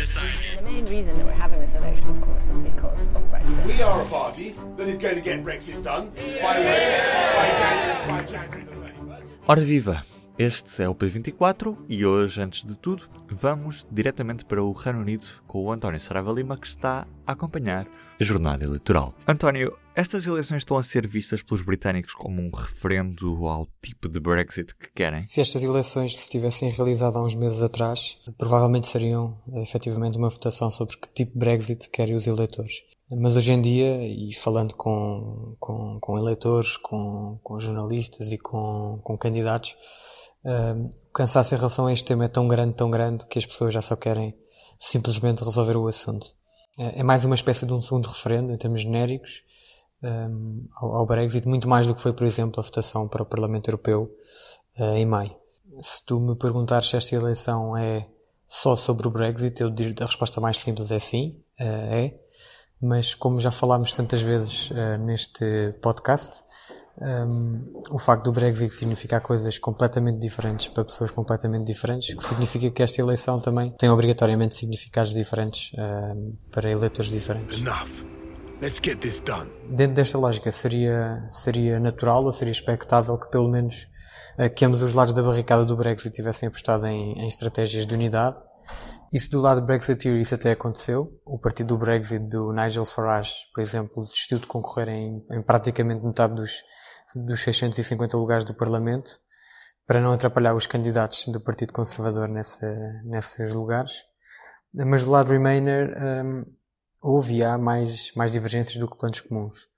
undecided. The main reason that we're having this election, of course, is because of Brexit. We are a party that is going to get Brexit done by when? By January, by January the 31st. Ora viva! Este é o P24 e hoje, antes de tudo, vamos diretamente para o Reino Unido com o António Saraiva Lima que está a acompanhar a jornada eleitoral. António, estas eleições estão a ser vistas pelos britânicos como um referendo ao tipo de Brexit que querem? Se estas eleições se tivessem realizado há uns meses atrás, provavelmente seriam efetivamente uma votação sobre que tipo de Brexit querem os eleitores. Mas hoje em dia, e falando com, com, com eleitores, com, com jornalistas e com, com candidatos, um, o cansaço em relação a este tema é tão grande, tão grande, que as pessoas já só querem simplesmente resolver o assunto. É, é mais uma espécie de um segundo referendo, em termos genéricos, um, ao, ao, Brexit, muito mais do que foi, por exemplo, a votação para o Parlamento Europeu uh, em maio. Se tu me perguntares se esta eleição é só sobre o Brexit, eu digo a resposta mais simples é sim, uh, é. Mas como já falámos tantas vezes uh, neste podcast, um, o facto do Brexit significar coisas completamente diferentes para pessoas completamente diferentes, que significa que esta eleição também tem obrigatoriamente significados diferentes um, para eleitores diferentes. Enough. Let's get this done. Dentro desta lógica, seria, seria natural ou seria expectável que pelo menos uh, que ambos os lados da barricada do Brexit tivessem apostado em, em estratégias de unidade. Isso do lado Brexiteer, isso até aconteceu. O partido do Brexit do Nigel Farage, por exemplo, desistiu de concorrer em, em praticamente metade dos, dos 650 lugares do Parlamento, para não atrapalhar os candidatos do Partido Conservador nessa, nesses lugares. Mas do lado Remainer um, houve e há mais, mais divergências do que planos comuns.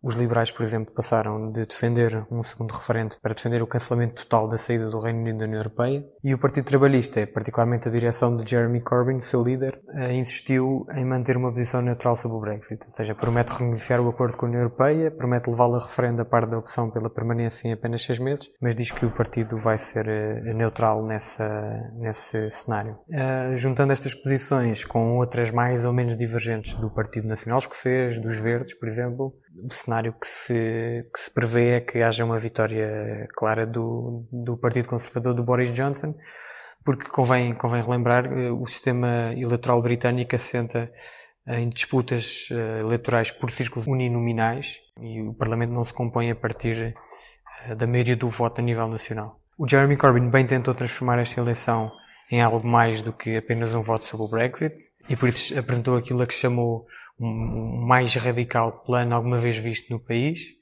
Os liberais, por exemplo, passaram de defender um segundo referendo para defender o cancelamento total da saída do Reino Unido da União Europeia, e o Partido Trabalhista, particularmente a direção de Jeremy Corbyn, seu líder, eh, insistiu em manter uma posição neutral sobre o Brexit, ou seja, promete renegociar o acordo com a União Europeia, promete levá-lo a referendo a par da opção pela permanência em apenas seis meses, mas diz que o partido vai ser eh, neutral nessa, nesse cenário. Uh, juntando estas posições com outras mais ou menos divergentes do Partido Nacional Escocês, dos Verdes, por exemplo, cenário que se, que se prevê é que haja uma vitória clara do, do Partido Conservador do Boris Johnson, porque convém, convém relembrar eh, o sistema eleitoral britânico assenta em disputas eh, eleitorais por círculos uninominais e o Parlamento não se compõe a partir eh, da maioria do voto a nível nacional. O Jeremy Corbyn bem tentou transformar esta eleição em algo mais do que apenas um voto sobre o Brexit e por isso apresentou aquilo a que chamou um mais radical plano alguma vez visto no país.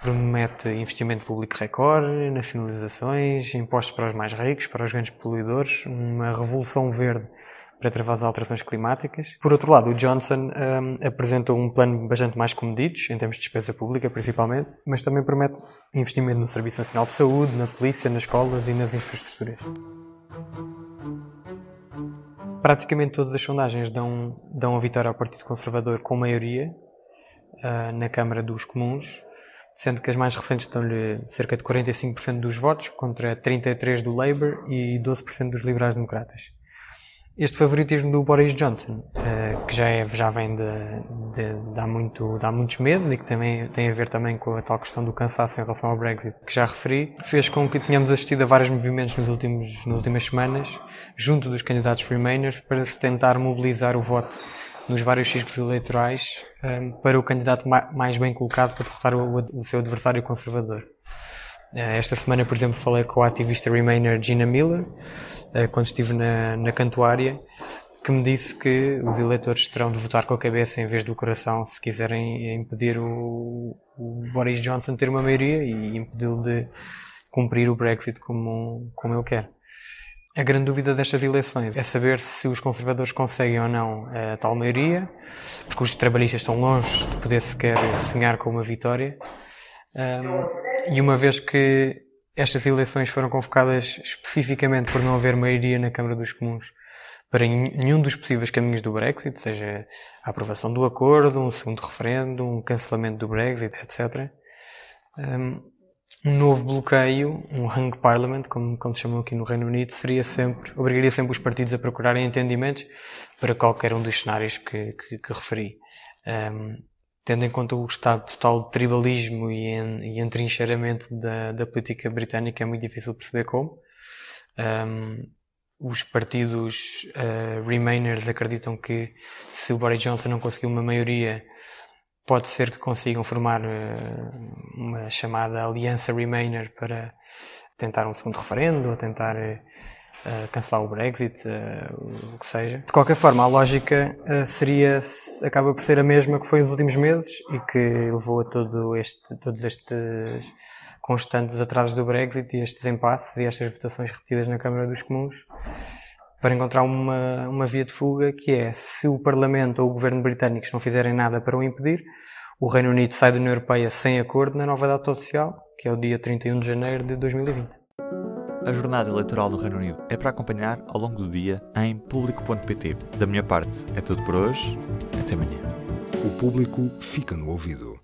Promete investimento público recorde, nacionalizações, impostos para os mais ricos, para os grandes poluidores, uma revolução verde para travar as alterações climáticas. Por outro lado, o Johnson um, apresentou um plano bastante mais comedidos, em termos de despesa pública principalmente, mas também promete investimento no Serviço Nacional de Saúde, na polícia, nas escolas e nas infraestruturas. Praticamente todas as sondagens dão, dão a vitória ao Partido Conservador com maioria uh, na Câmara dos Comuns, sendo que as mais recentes dão-lhe cerca de 45% dos votos, contra 33% do Labour e 12% dos liberais democratas este favoritismo do Boris Johnson, uh, que já, é, já vem de, de, de, há muito, de há muitos meses e que também tem a ver também com a tal questão do cansaço em relação ao Brexit, que já referi, fez com que tenhamos assistido a vários movimentos nos últimos, nas últimas semanas, junto dos candidatos Remainers, para tentar mobilizar o voto nos vários círculos eleitorais eh, para o candidato mais bem colocado para derrotar o, o seu adversário conservador. Eh, esta semana, por exemplo, falei com a ativista Remainer Gina Miller, eh, quando estive na, na cantuária, que me disse que os eleitores terão de votar com a cabeça em vez do coração se quiserem impedir o, o Boris Johnson ter uma maioria e impedi-lo de cumprir o Brexit como, como ele quer. A grande dúvida destas eleições é saber se os conservadores conseguem ou não a tal maioria, porque os trabalhistas estão longe de poder sequer sonhar com uma vitória. Um, e uma vez que estas eleições foram convocadas especificamente por não haver maioria na Câmara dos Comuns para nenhum dos possíveis caminhos do Brexit, seja a aprovação do acordo, um segundo referendo, um cancelamento do Brexit, etc. Um novo bloqueio, um hung parliament, como, como se chamam aqui no Reino Unido, seria sempre, obrigaria sempre os partidos a procurarem entendimentos para qualquer um dos cenários que, que, que referi. Um, tendo em conta o estado total de tribalismo e, en, e entrincheiramento da, da política britânica, é muito difícil perceber como. Um, os partidos uh, Remainers acreditam que se o Boris Johnson não conseguir uma maioria, pode ser que consigam formar uh, uma chamada Aliança Remainer para tentar um segundo referendo ou tentar uh, cancelar o Brexit, o que seja. De qualquer forma, a lógica seria, acaba por ser a mesma que foi nos últimos meses e que levou a todo este, todos estes constantes atrasos do Brexit e estes impasses e estas votações repetidas na Câmara dos Comuns para encontrar uma, uma via de fuga que é se o Parlamento ou o Governo britânicos não fizerem nada para o impedir, o Reino Unido sai da União Europeia sem acordo na nova data oficial, que é o dia 31 de janeiro de 2020. A jornada eleitoral no Reino Unido é para acompanhar ao longo do dia em público.pt. Da minha parte é tudo por hoje. Até amanhã. O público fica no ouvido.